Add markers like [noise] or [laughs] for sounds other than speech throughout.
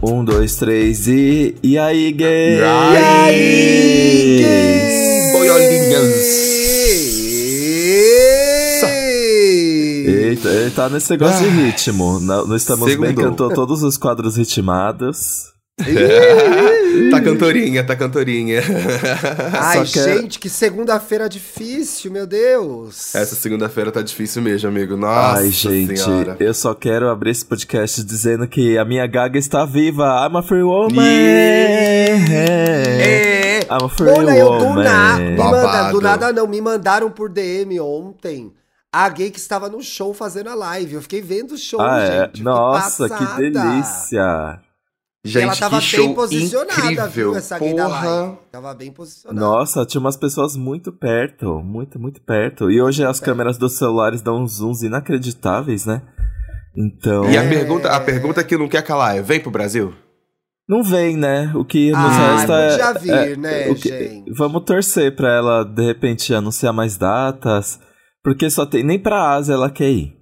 Um, dois, três e. E aí, gays? E aí, gays? Boiolinhas. Eita, ele tá nesse negócio de ritmo. Não, não estamos bem, cantou todos os quadros ritmados. [laughs] Tá cantorinha, tá cantorinha. [laughs] Ai, que- gente, que segunda-feira difícil, meu Deus. Essa segunda-feira tá difícil mesmo, amigo. Nossa Ai, gente, senhora. eu só quero abrir esse podcast dizendo que a minha gaga está viva. I'm a free woman. É. I'm a free Olha, eu do, woman. na, me Babado. do nada não, me mandaram por DM ontem a gay que estava no show fazendo a live. Eu fiquei vendo o show, Ah, gente. é? Nossa, que delícia. Gente, ela tava que bem posicionada, incrível. viu, essa gay da Porra. Tava bem posicionada. Nossa, tinha umas pessoas muito perto, muito, muito perto. E hoje as câmeras dos celulares dão uns zooms inacreditáveis, né? Então. E a É. pergunta, a pergunta que não quer calar é: vem pro Brasil? Não vem, né? O que nos Ah, resta é- podia vir, é- né, que- gente? Vamos torcer pra ela, de repente, anunciar mais datas. Porque só tem. Nem pra Ásia ela quer ir.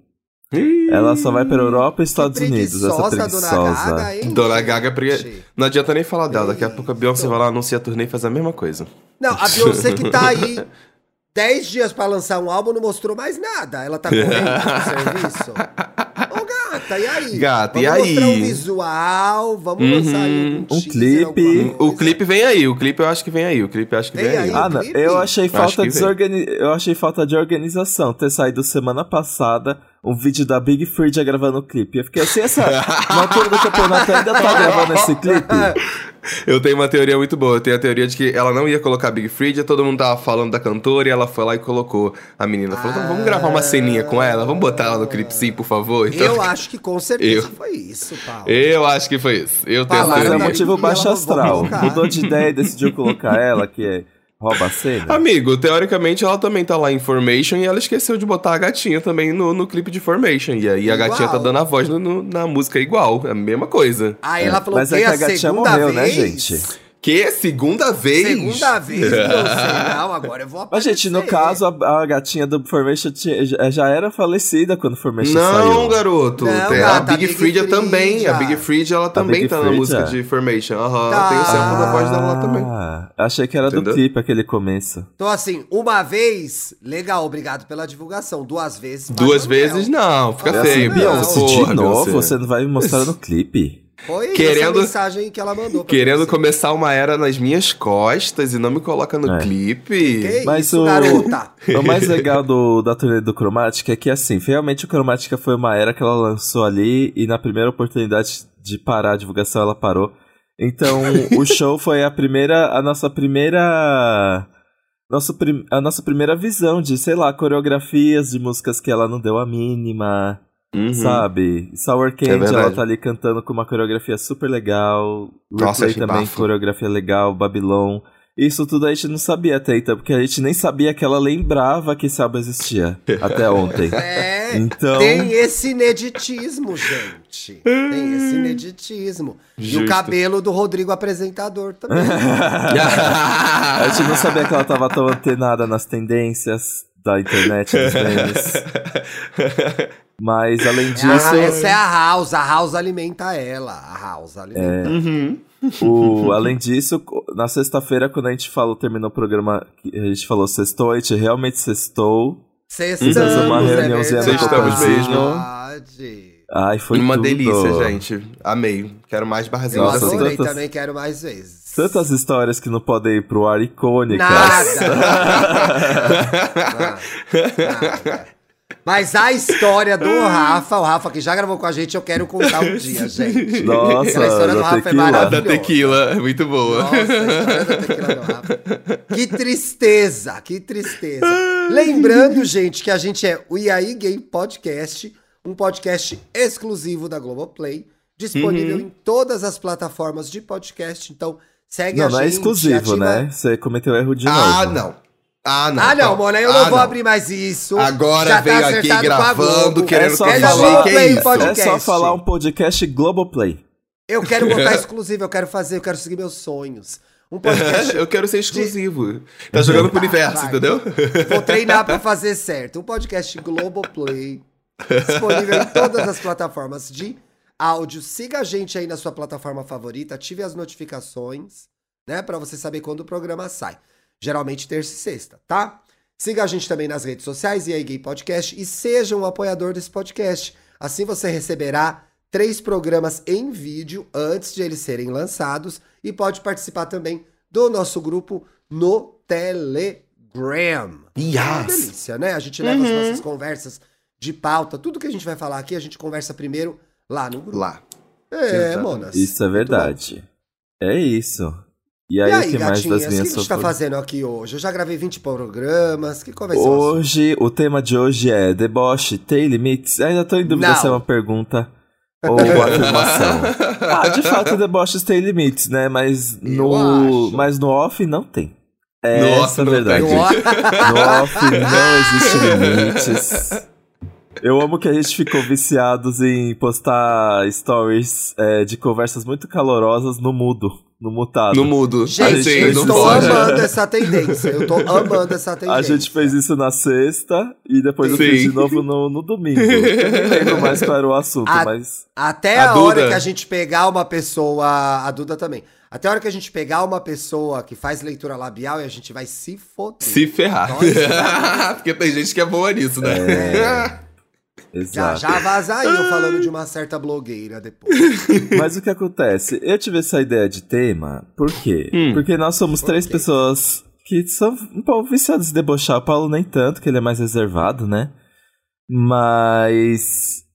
Ela só vai pra Europa e Estados Unidos, essa preguiçosa, Dona. Gaga, hein, Dona Gaga, pre- gente? não adianta nem falar dela. Daqui a pouco a Beyoncé vai lá, anuncia a turnê e faz a mesma coisa. Não, a Beyoncé que tá aí [laughs] 10 dias pra lançar um álbum não mostrou mais nada. Ela tá correndo [laughs] pro serviço. Ô, gata, e aí? Gata, e vamos aí? mostrar um visual, vamos Uhum. lançar aí Um teaser, clipe. alguma O clipe vem aí, o clipe eu acho que vem aí, o clipe eu acho que vem, Vem aí. aí. Ah, não. Eu achei Acho falta, que vem. desorgani... eu achei falta de organização ter saído semana passada um vídeo da Big Freedia gravando o clipe. Eu fiquei assim, essa. Na altura do campeonato ainda tá gravando esse clipe. [laughs] Eu tenho uma teoria muito boa. Eu tenho a teoria de que ela não ia colocar Big Freedia, todo mundo tava falando da cantora e ela foi lá e colocou a menina. Falou, então, vamos gravar uma ceninha com ela? Vamos botar ela no clipe sim, por favor? Então, Eu acho que com certeza Eu- foi isso, Paulo. eu acho que foi isso. Eu tenho Mas é teoria. motivo baixo astral. Mudou de ideia e decidiu colocar ela, que é rouba a cena. Amigo, teoricamente ela também tá lá em Formation e ela esqueceu de botar a gatinha também no, no clipe de Formation. E aí a gatinha tá dando a voz no- no- na música igual. É a mesma coisa. Aí ela falou Mas é que que a a gatinha segunda morreu, né, vez... gente? Que? Segunda vez? Segunda vez, Beyoncé. [laughs] Não, agora eu vou Mas, aparecer. gente, no caso, a, a gatinha do Formation tinha- já- era falecida quando o Formation Não, saiu. garoto. Não, Tem gata, a a Big, Big Freedia também. A Big Freedia, ela também Big tá na música de Formation. Aham, Tá. tem o sample da voz dela lá também. Ah, achei que era Entendeu? do clipe aquele começo. Então, assim, uma vez, legal, obrigado pela divulgação. Duas vezes. Duas vezes não, fica feio. não. Beyoncé, Porra, de novo, você não vai me mostrar no clipe. Foi Querendo- essa mensagem que ela mandou pra Querendo você. começar uma era nas minhas costas e não me coloca no É. clipe. Que Mas isso, o- garota? O mais legal do, da turnê do Chromatica é que, assim, realmente o Chromatica foi uma era que ela lançou ali e na primeira oportunidade de parar a divulgação ela parou. Então, o [laughs] show foi a primeira, a nossa primeira, nosso, prim- a nossa primeira visão de, sei lá, coreografias de músicas que ela não deu a mínima, Uhum. sabe? Sour Candy, É ela tá ali cantando com uma coreografia super legal. Nossa, Replay também, bafo. coreografia legal, Babylon. Isso tudo a gente não sabia até então, porque a gente nem sabia que ela lembrava que esse álbum existia até ontem. [laughs] É, Então- tem esse ineditismo, gente. Tem esse ineditismo. E o Justo. cabelo do Rodrigo apresentador também. [laughs] A gente não sabia que ela tava tão antenada nas tendências da internet dos memes. [laughs] Mas além É a- disso, essa é a House, a House alimenta ela. A House alimenta. Uhum. o, além disso, na sexta-feira, quando a gente falou, terminou o programa, a gente falou sextou, a gente realmente sextou. Sextamos, Fizemos uma é reuniãozinha verdade. no. Verdade. Ai, foi Uma tudo. delícia, gente. Amei. Quero mais barrazinhos Eu Nossa, assim. adorei tantas- também, quero mais vezes. Tantas histórias que não podem ir pro ar icônicas. Nada. [laughs] Nada. Nada. Mas a história do Rafa, o Rafa que já gravou com a gente, eu quero contar um dia, [laughs] gente. Nossa, Aquela história do da Rafa é tequila. Da maravilhosa. tequila, muito boa. Nossa, a história da tequila do Rafa. Que tristeza, que tristeza. Lembrando, gente, que a gente é o Iaí Gay Podcast, um podcast exclusivo da Globoplay, disponível em todas as plataformas de podcast. Então, segue Não, a não gente. é exclusivo, ativa- né? Você cometeu erro de novo. Ah, não. Ah, não. Ah, não, Calma. Mona, eu Ah, não vou abrir mais isso. Agora Já tá veio aqui acertado com a gravando, querendo É só É falar. Globoplay isso? Podcast. É só falar um podcast Globoplay. Eu quero botar [laughs] exclusivo, eu quero fazer, eu quero seguir meus sonhos. Um podcast. [laughs] Eu quero ser exclusivo. Tá jogando pro Tá, universo, vai. entendeu? Vou treinar pra [laughs] fazer certo. Um podcast Globoplay. Disponível em todas as plataformas de áudio, siga a gente aí na sua plataforma favorita, ative as notificações, né, Pra você saber quando o programa sai. Geralmente terça e sexta, tá? Siga a gente também nas redes sociais e aí Gay Podcast e seja um apoiador desse podcast. Assim você receberá três programas em vídeo antes de eles serem lançados e pode participar também do nosso grupo no Telegram. Yes. É uma delícia, né? A gente leva as nossas conversas de pauta, tudo que a gente vai falar aqui, a gente conversa primeiro lá no grupo. Lá. É. Monas. Isso é verdade. É isso. E aí, E aí, o que mais gatinhas, das o que a minhas gente tá fazendo aqui hoje? Eu já gravei 20 programas, que qual vai ser o assunto? Hoje, o tema de hoje é deboche, tem limites? Ainda tô em dúvida Não. se é uma pergunta ou uma afirmação. [laughs] ah, de fato, deboches têm limites, né? Mas Eu no, acho. mas no off não tem. É No off essa não verdade. tem. No off não existe limites. Eu amo que a gente ficou viciados em postar stories é, de conversas muito calorosas no mudo, no mutado. No mudo. Gente, Assim, eu não estou pode. amando essa tendência. Eu tô amando essa tendência. [laughs] A gente fez isso na sexta e depois eu Sim. fiz de novo no, no domingo. Eu nem lembro mais qual era o assunto, A- mas. Até A a, hora que a gente pegar uma pessoa. A Duda também. Até a hora que a gente pegar uma pessoa que faz leitura labial e a gente vai se foder. Se ferrar. Nossa. [laughs] Porque tem gente que é boa nisso, né? É. Já, Exato. já vaza aí eu falando de uma certa blogueira depois. [laughs] Mas o que acontece? Eu tive essa ideia de tema, por quê? Hum. Porque nós somos três quê? pessoas que são um pouco viciadas em debochar. O Paulo nem tanto, que ele é mais reservado, né? Mas.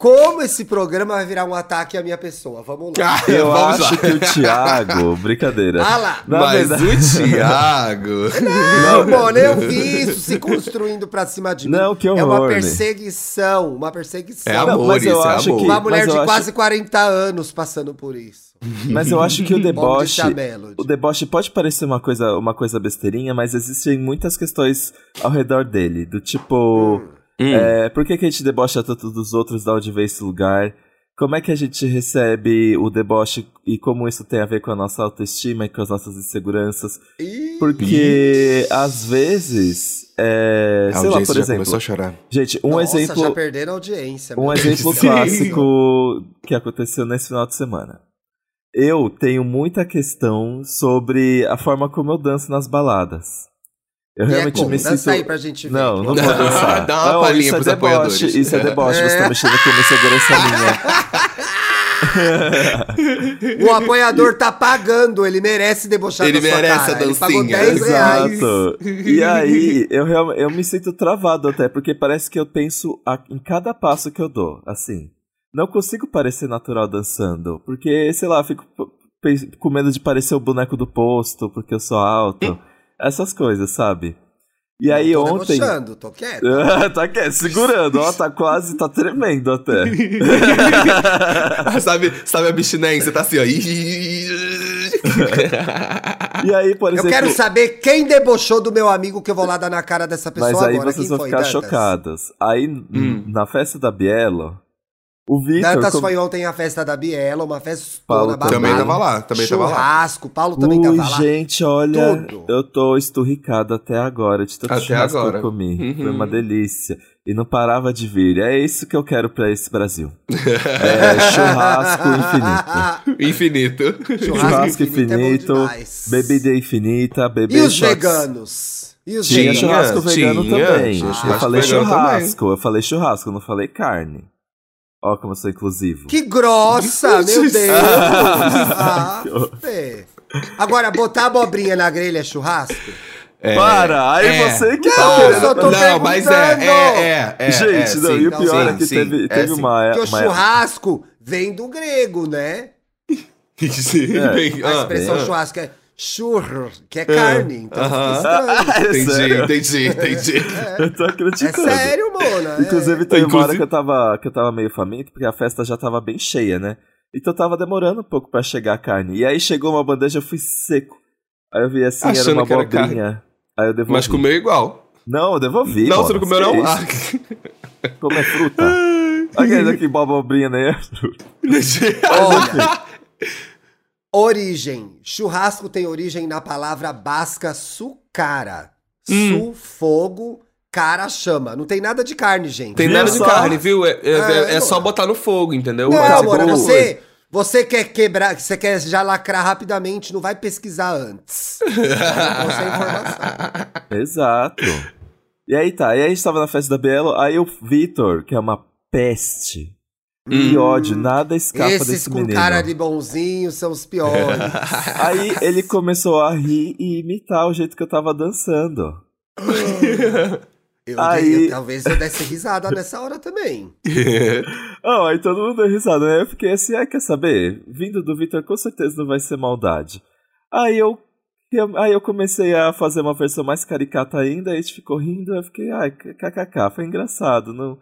Como esse programa vai virar um ataque à minha pessoa? Vamos lá. Ah, Eu Vamos acho lá. que o Thiago. [laughs] Brincadeira. Ah lá. Na Mas verdade- o Thiago. [laughs] Não, mano, eu vi isso se construindo pra cima de mim. Não, que É uma horror, né? perseguição, uma perseguição. É Não, amor, mas eu isso é acho amor. que- Uma mulher mas de acho- quase 40 anos passando por isso. [laughs] Mas eu acho que o deboche. O deboche pode parecer uma coisa, uma coisa besteirinha, mas existem muitas questões ao redor dele. Do tipo. Hum. É, por que, que a gente debocha tanto dos outros, da onde veio esse lugar? Como é que a gente recebe o deboche e como isso tem a ver com a nossa autoestima e com as nossas inseguranças? Porque às vezes. É, A sei lá, por exemplo. começou a chorar. Gente, um nossa, exemplo. já perderam a audiência. Um exemplo clássico que aconteceu nesse final de semana. Eu tenho muita questão sobre a forma como eu danço nas baladas. Eu E é realmente como? me Dança sinto. aí pra gente ver. Não, não vou dançar. [laughs] Dá uma não, palhinha isso é pros deboche, apoiadores. isso é deboche. Você tá mexendo com uma insegurança minha. [laughs] O apoiador tá pagando, ele merece debochar Ele da sua merece cara. a Ele pagou dancinha. 10 reais. Exato. E aí, eu, real- eu me sinto travado até, porque parece que eu penso a- em cada passo que eu dou, assim. Não consigo parecer natural dançando, porque, sei lá, fico com medo de parecer o boneco do posto, porque eu sou alto. Essas coisas, sabe? E aí tô ontem. debochando, tô quieto. [laughs] tá quieto, segurando, ó, tá quase, tá tremendo até. [laughs] sabe, sabe a abstinência? Tá assim, ó. E aí, por Eu exemplo. quero saber quem debochou do meu amigo que eu vou lá dar na cara dessa pessoa Mas aí agora. vocês Quem vão foi, ficar Dantas? chocadas. Aí, n- na festa da Bielo, o Vitor. Dantas com- foi ontem a festa da Biela, uma festa Paulo babada. também tava lá, também tava lá. Churrasco, Paulo também Ui, tava lá. gente, olha, Tudo. eu tô esturricado até agora de tanto Até churrasco que agora. eu comi. Uhum. Foi uma delícia. E não parava de vir. É isso que eu quero pra esse Brasil. [laughs] é churrasco infinito. [laughs] Infinito. Churrasco é infinito, demais. bebida infinita, bebê E os shots. veganos? E os Tinha Tinha, churrasco tinha, vegano tinha também. churrasco eu falei churrasco, eu falei churrasco, eu não falei carne. Ó como eu sou inclusivo. Que grossa, [laughs] meu. Deus! ah. Agora, botar abobrinha na grelha é churrasco? É, Para! Aí é. você que Não, tá eu só tô Não, mas é, perguntando. é, é, é. Gente, é, não, sim, e o pior sim, é que sim, teve, é, teve uma. Porque o uma- churrasco vem do grego, né? [laughs] Sim, É. bem, A expressão ah. churrasco é churro, que é carne. Então aham. fica estranho. É Entendi, sério? entendi, entendi. [laughs] Eu tô É acreditando. sério, Mona. é. Inclusive, teve uma hora Inclusive- que eu, tava, que eu tava meio faminto, porque a festa já tava bem cheia, né? Então tava demorando um pouco pra chegar a carne. E aí chegou uma bandeja, eu fui seco. Aí eu vi assim, era Achando uma que era abobrinha. Aí eu devolvi. Mas comeu igual. Não, eu devolvi. não, Bonas, você não comeu, não? Ah. [laughs] Como é fruta. Aquele aqui, abobrinha, né? Olha, origem. Churrasco tem origem na palavra basca sucara. Hum. Su, fogo, cara chama. Não tem nada de carne, gente. Tem Viu nada de só? carne, viu? É, é- É, é só amor. botar no fogo, entendeu? Não, amor, você, você quer quebrar, você quer já lacrar rapidamente, não vai pesquisar antes. [laughs] Exato. E aí tá, e aí a gente tava na festa da Belo, aí o Vitor, que é uma peste, e ódio, nada escapa Esses desse com menino. cara de bonzinho são os piores. [laughs] Aí ele começou a rir e imitar o jeito que eu tava dançando. Eu, Aí- eu- talvez eu desse risada nessa hora também. [laughs] Oh, aí todo mundo deu risada, né? Eu fiquei assim, ah, quer saber? Vindo do Vitor, com certeza não vai ser maldade. Aí eu, eu- aí eu comecei a fazer uma versão mais caricata ainda, aí a gente ficou rindo, eu fiquei, ai, kkk, foi engraçado. Não,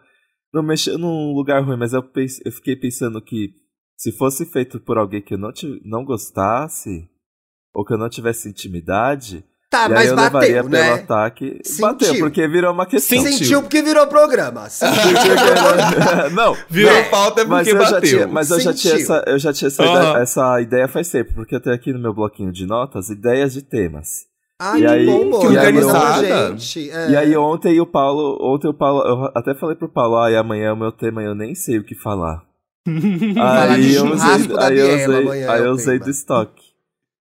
não mexeu num lugar ruim, mas eu, pense- eu fiquei pensando que se fosse feito por alguém que eu não, ti- não gostasse, ou que eu não tivesse intimidade, Tá, e aí mas eu levaria bateu, pelo né? ataque. Sentiu. Bateu, porque virou uma questão. Sentiu. Sentiu porque virou programa. Sentiu. [laughs] [laughs] não, [laughs] Virou não. pauta Mas porque eu, já bateu. tinha, mas eu já tinha essa, eu já tinha essa, Aham. ideia, essa ideia faz tempo, porque eu tenho aqui no meu bloquinho de notas ideias de temas. Ai, E que aí- bom, que organizada. gente. É. E aí ontem o Paulo, ontem o Paulo, eu até falei pro Paulo, ai, amanhã é o meu tema eu nem sei o que falar. [laughs] Aí eu usei, da aí eu usei, aí é o eu usei do estoque.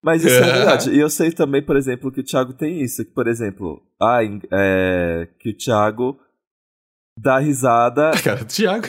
Mas isso é verdade. [laughs] E eu sei também, por exemplo, que o Thiago tem isso. Que, por exemplo, ah, é, que o Thiago dá risada [laughs] Cara, Thiago.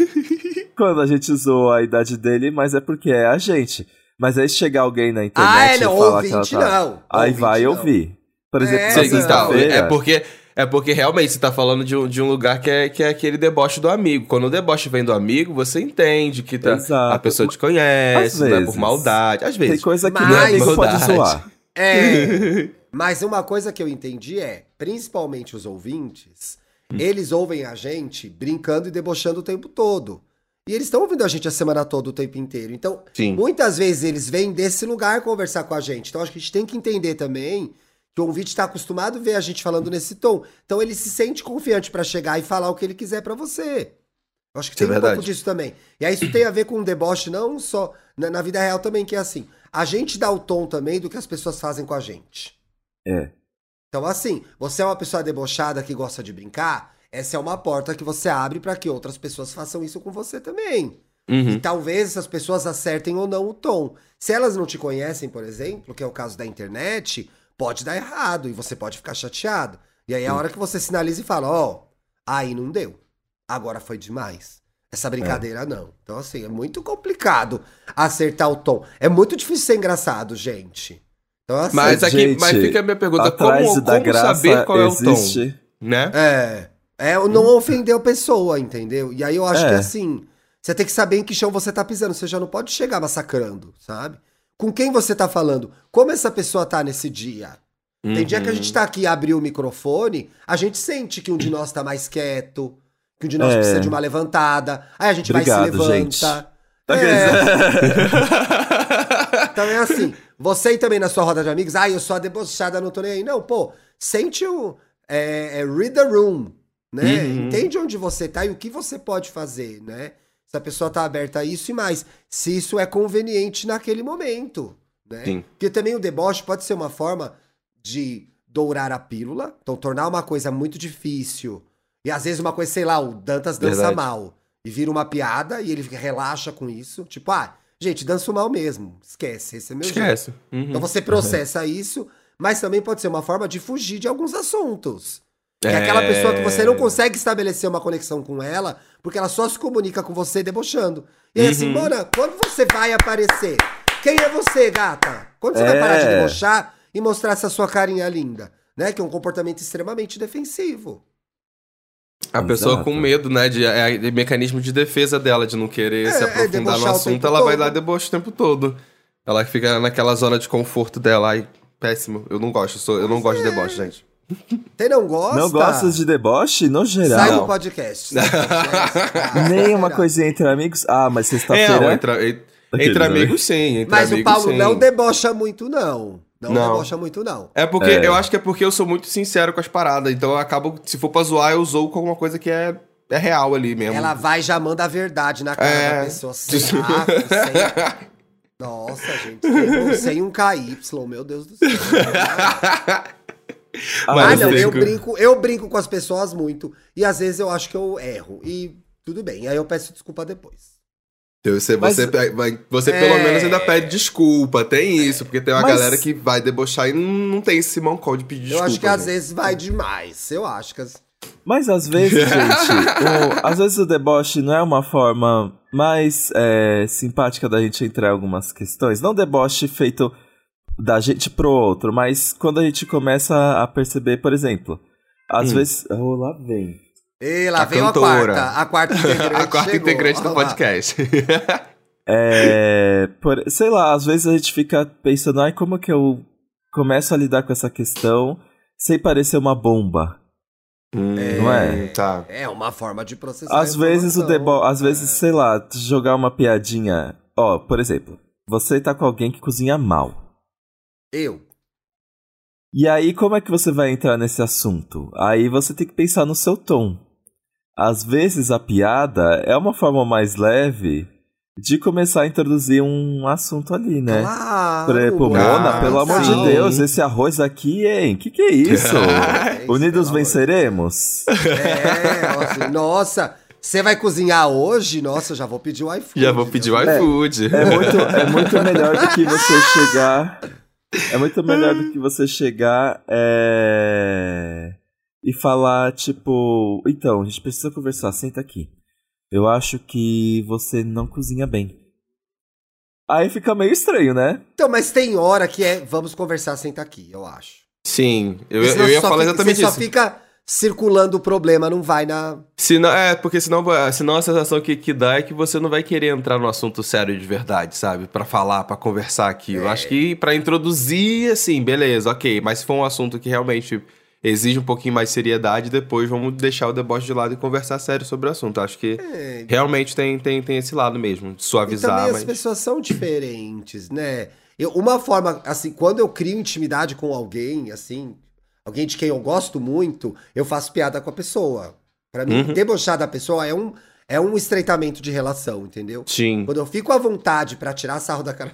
quando a gente usou a idade dele, mas é porque é a gente. Mas aí chegar alguém na internet Ah, é, e não, falar que ela ouvinte tá... não. Aí Ouvinte vai não. ouvir. Por exemplo, É, então, é porque é porque realmente você tá falando de um, de um lugar que é, que é aquele deboche do amigo. Quando o deboche vem do amigo, você entende que tá, Exato. a pessoa te conhece, não é por maldade. Às Tem vezes. coisa que Mas- não amigo pode zoar. [laughs] É. Mas uma coisa que eu entendi é, principalmente os ouvintes, eles ouvem a gente brincando e debochando o tempo todo. E eles estão ouvindo a gente a semana toda, o tempo inteiro. Então, Sim. muitas vezes eles vêm desse lugar conversar com a gente. Então, acho que a gente tem que entender também que o ouvinte está acostumado a ver a gente falando nesse tom. Então, ele se sente confiante para chegar e falar o que ele quiser para você. Eu acho que é tem um verdade. pouco disso também. E aí isso tem a ver com um deboche não só na, na vida real também, que é assim. A gente dá o tom também do que as pessoas fazem com a gente. É. Então, assim, você é uma pessoa debochada que gosta de brincar, essa é uma porta que você abre para que outras pessoas façam isso com você também. Uhum. E talvez essas pessoas acertem ou não o tom. Se elas não te conhecem, por exemplo, que é o caso da internet, pode dar errado e você pode ficar chateado. E aí é a hora que você sinaliza e fala: Ó, aí não deu. Agora foi demais. Essa brincadeira não. Então, assim, é muito complicado acertar o tom. É muito difícil ser engraçado, gente. Então, assim, Mas aqui, Gente, mas fica a minha pergunta, Atrás como, da como graça saber qual existe... é o tom, né? É. É não ofender a pessoa, entendeu? E aí eu acho É. que assim, você tem que saber em que chão você tá pisando. Você já não pode chegar massacrando, sabe? Com quem você tá falando? Como essa pessoa tá nesse dia? Tem dia que a Uhum. gente tá aqui e abriu o microfone, a gente sente que um de nós tá mais quieto, que um de nós É. precisa de uma levantada, aí a gente vai Obrigado, se levanta. gente. É. [laughs] Então é assim, você e também na sua roda de amigos, ah, eu sou a debochada, não tô nem aí. Não, pô, sente o. É, é, read the room, né? Uhum. Entende onde você tá e o que você pode fazer, né? Se a pessoa tá aberta a isso e mais, se isso é conveniente naquele momento, né? Sim. Porque também o deboche pode ser uma forma de dourar a pílula, então tornar uma coisa muito difícil. E às vezes uma coisa, sei lá, o Dantas dança Verdade. mal e vira uma piada e ele relaxa com isso. Tipo, ah, gente, danço mal mesmo. Esquece, esse é meu jeito. Esquece. Uhum. Então você processa isso, mas também pode ser uma forma de fugir de alguns assuntos. É aquela pessoa que você não consegue estabelecer uma conexão com ela, porque ela só se comunica com você debochando. E assim, Uhum. Mona, quando você vai aparecer? Quem é você, gata? Quando você vai É. parar de debochar e mostrar essa sua carinha linda? Né? Que é um comportamento extremamente defensivo. A pessoa Exato. com medo, né? De, é, é mecanismo de defesa dela, de não querer É, se é aprofundar no assunto, ela vai todo. lá e debocha o tempo todo. Ela fica naquela zona de conforto dela. Ai, péssimo. Eu não gosto, eu, sou- eu não gosto de deboche, gente. Você não gosta? Não gostas de deboche? No Sai geral. do podcast. [laughs] sai do podcast, cara. Nem uma coisinha entre amigos. Ah, mas É, sexta-feira. entre, entre, Aquele, entre né? amigos sim, entre Mas o amigos Paulo sim. não debocha muito, não. Não, Não. debocha muito, não. É porque, É. eu acho que é porque eu sou muito sincero com as paradas, então eu acabo, se for pra zoar, eu zoo com alguma coisa que é, é real ali mesmo. Ela vai já manda a verdade na cara É. da pessoa. [laughs] Sem. Nossa, gente. Sem, sem um KY, meu Deus do céu. [laughs] Ah, Mas não, tem eu que- brinco, eu brinco com as pessoas muito. E às vezes eu acho que eu erro. E tudo bem. Aí eu peço desculpa depois. Você, Mas- você, você É. pelo menos ainda pede desculpa, tem isso, porque tem uma Mas- galera que vai debochar e não, não tem esse mão de pedir eu desculpa. acho que às vezes vai demais. Eu acho que. as- Mas às vezes, [laughs] gente, o- às vezes o deboche não é uma forma mais é, simpática da gente entrar em algumas questões. Não deboche feito da gente pro outro, mas quando a gente começa a perceber, por exemplo, às Hum. vezes. Oh, lá vem. E lá A veio cantora. a quarta. A quarta [laughs] integrante. A quarta chegou. integrante do podcast. [laughs] É, por- sei lá, às vezes a gente fica pensando, ai, como que eu começo a lidar com essa questão sem parecer uma bomba? Não é? Tá. É uma forma de processar. Às a vezes o debo... às É. vezes, sei lá, jogar uma piadinha. Ó, por exemplo, você tá com alguém que cozinha mal. Eu. E aí, como é que você vai entrar nesse assunto? Aí você tem que pensar no seu tom. Às vezes a piada é uma forma mais leve de começar a introduzir um assunto ali, né? Claro. Por exemplo, Ah, Mona, pelo amor de sim. Deus, esse arroz aqui, hein? Que que é isso? [laughs] É, Unidos venceremos? É, assim, nossa. Você vai cozinhar hoje? Nossa, eu já vou pedir o iFood. Já vou pedir o viu? iFood. É muito, é muito melhor do que você chegar. É muito melhor do que você chegar é, e falar, tipo, então, a gente precisa conversar, senta aqui. Eu acho que você não cozinha bem. Aí fica meio estranho, né? Então, mas tem hora que é vamos conversar, senta aqui, eu acho. Sim, eu, eu ia falar fica- exatamente você isso. só fica circulando o problema, não vai na. Senão, é, porque senão, senão a sensação que, que dá é que você não vai querer entrar no assunto sério de verdade, sabe? Pra falar, pra conversar aquilo. É. Acho que pra introduzir, assim, beleza, ok. Mas se for um assunto que realmente exige um pouquinho mais de seriedade, depois vamos deixar o deboche de lado e conversar sério sobre o assunto. Acho que É, realmente tem, tem, tem esse lado mesmo, de E suavizar, também mas... as pessoas são diferentes, né? Eu, uma forma, assim, quando eu crio intimidade com alguém, assim, alguém de quem eu gosto muito, eu faço piada com a pessoa. Pra mim, Uhum. debochar da pessoa é um, é um estreitamento de relação, entendeu? Sim. Quando eu fico à vontade pra tirar sarro da cara.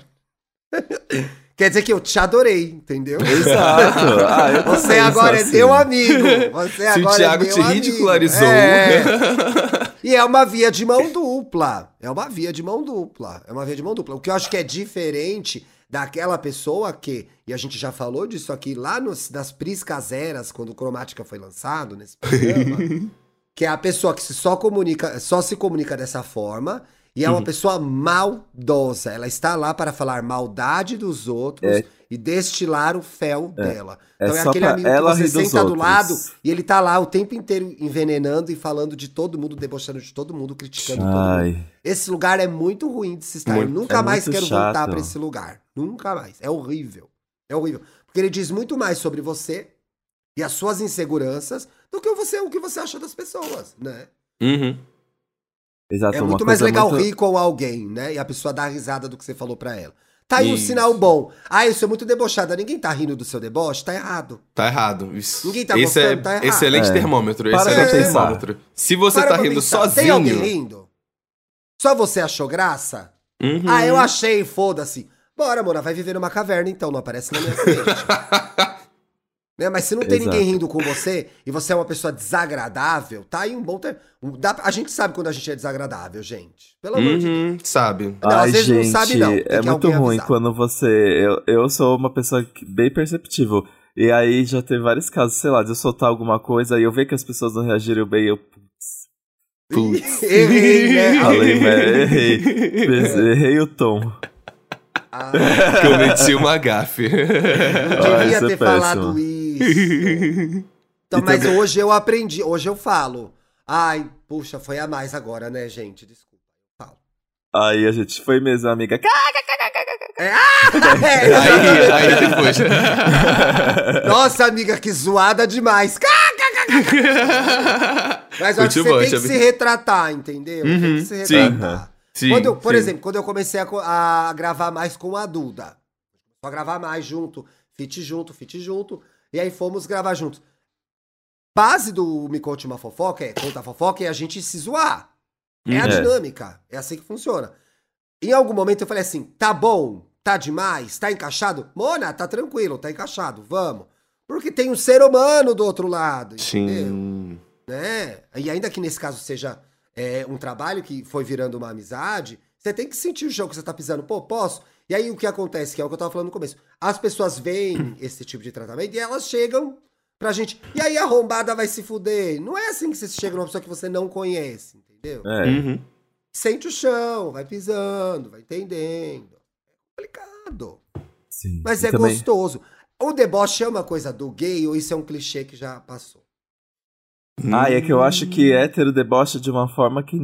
[laughs] Quer dizer que eu te adorei, entendeu? Exato. [laughs] Ah, Você agora é assim. meu amigo. Você Se o agora Thiago é meu te amigo. ridicularizou. É. [laughs] E é uma via de mão dupla. É uma via de mão dupla. É uma via de mão dupla. O que eu acho que é diferente daquela pessoa que, e a gente já falou disso aqui lá nos, nas Priscas Eras, quando o Cromática foi lançado nesse programa, [laughs] que é a pessoa que se só comunica, só se comunica dessa forma. E é Uhum. uma pessoa maldosa. Ela está lá para falar maldade dos outros É. e destilar o fel dela. É Então é, só aquele amigo ela que você senta do outros. lado e ele tá lá o tempo inteiro envenenando e falando de todo mundo, debochando de todo mundo, criticando todo mundo. Ai. Esse lugar é muito ruim de se estar. Muito- Eu nunca é mais quero voltar chato. pra esse lugar. Nunca mais. É horrível. É horrível. Porque ele diz muito mais sobre você e as suas inseguranças do que você, o que você acha das pessoas, né? Uhum. Exato, É muito mais legal muito- rir com alguém, né? E a pessoa dá risada do que você falou pra ela. Tá aí um Isso. sinal bom. Ah, eu sou muito debochada. Ninguém tá rindo do seu deboche? Tá errado. Tá errado. Isso. Ninguém tá Esse é gostando, tá errado. excelente É. termômetro. Para excelente termômetro. Se você Para tá rindo pensar. sozinho. Tem alguém rindo? Só você achou graça? Uhum. Ah, eu achei, foda-se. Bora, Mona, vai viver numa caverna então, não aparece na minha frente. [laughs] né? Mas se não tem Exato. ninguém rindo com você e você é uma pessoa desagradável, tá aí um bom um- dá- A gente sabe quando a gente é desagradável, gente. Pelo amor de Deus. Uhum, sabe. Não, às Ai, vezes não gente, sabe, não. Tem é muito ruim avisar. quando você. Eu, eu sou uma pessoa bem perceptível. E aí já teve vários casos, sei lá, de eu soltar alguma coisa e eu ver que as pessoas não reagiram bem, eu. [laughs] Putz. Errei, né? [laughs] Falei, errei. Pes- [laughs] Errei o tom. Ah, Cometi uma gafe. não Ah, devia é ter péssimo. falado isso. [laughs] Então, E mas também- hoje eu aprendi, hoje eu falo. Ai, puxa, foi a mais agora, né, gente? Desculpa. eu Falo. Aí a gente foi mesmo, amiga. É, ah, é, aí, aí depois. [laughs] Nossa, amiga, que zoada demais. Mas eu acho que bom, você tem que se retratar, entendeu? tem Uhum, que se sim. retratar. Sim, Quando eu- por sim. exemplo, quando eu comecei a, a gravar mais com a Duda. Só gravar mais junto, fit junto, fit junto. E aí fomos gravar juntos. Base do Me Conte Uma Fofoca é contar fofoca e a gente se zoar. É a Uhum. É. dinâmica. É assim que funciona. Em algum momento eu falei assim: tá bom, tá demais, tá encaixado? Mona, tá tranquilo, tá encaixado, vamos. Porque tem um ser humano do outro lado, entendeu? Sim. Né? E ainda que nesse caso seja é, um trabalho que foi virando uma amizade, você tem que sentir o chão que você tá pisando. Pô, posso? E aí o que acontece, que é o que eu tava falando no começo. As pessoas veem [clears throat] esse tipo de tratamento e elas chegam pra gente. E aí a arrombada vai se fuder. Não é assim que você chega numa pessoa que você não conhece, entendeu? É. Uhum. Sente o chão, vai pisando, vai entendendo. É complicado. Sim. Mas E é também- gostoso. O deboche é uma coisa do gay ou isso é um clichê que já passou? Ah, e é que eu acho que hétero debocha de uma forma que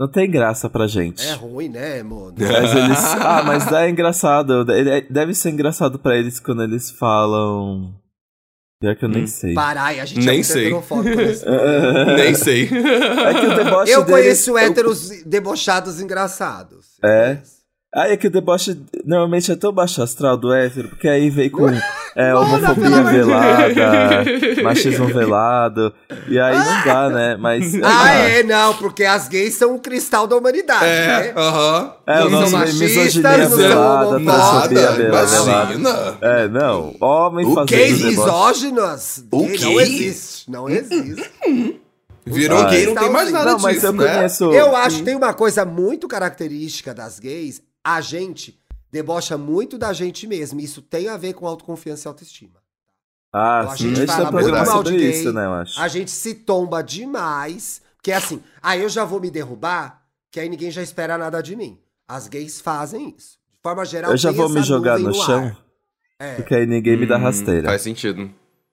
não tem graça pra gente. É ruim, né, mano? [laughs] Mas eles. Ah, mas é engraçado. É- Deve ser engraçado pra eles quando eles falam. Pior que eu nem Hum. sei. Parai, a gente é Nem muito sei. programa. [laughs] Nem sei. É que o deboche Eu deles- conheço héteros debochados engraçados. É? Ah, é que o deboche normalmente é tão baixo astral do hétero, porque aí vem com [laughs] é, homofobia velada, machismo [laughs] velado, e aí não dá, né? Mas. Ah, tá. é, não, porque as gays são o cristal da humanidade, É, né? aham. É, são nosso machistas, misoginia não são velada, homofóbicos. transfobia Nada, velada. imagina. É, não. Homem O fazendo Gays misóginos? O Gay? Não existe, não existe. Virou Ah, gay, não tem mais nada Não, mas disso, eu né? conheço. Eu acho que tem uma coisa muito característica das gays, a gente debocha muito da gente mesmo. Isso tem a ver com autoconfiança e autoestima. Ah, A sim. gente A gente fala um muito mal sobre de gay. isso, né, eu acho. A gente se tomba demais, porque é assim, ah, eu já vou me derrubar, que aí ninguém já espera nada de mim. As gays fazem isso. De forma geral, Eu já vou me jogar no ar. chão, É. porque aí ninguém me dá Hum, rasteira. Faz sentido.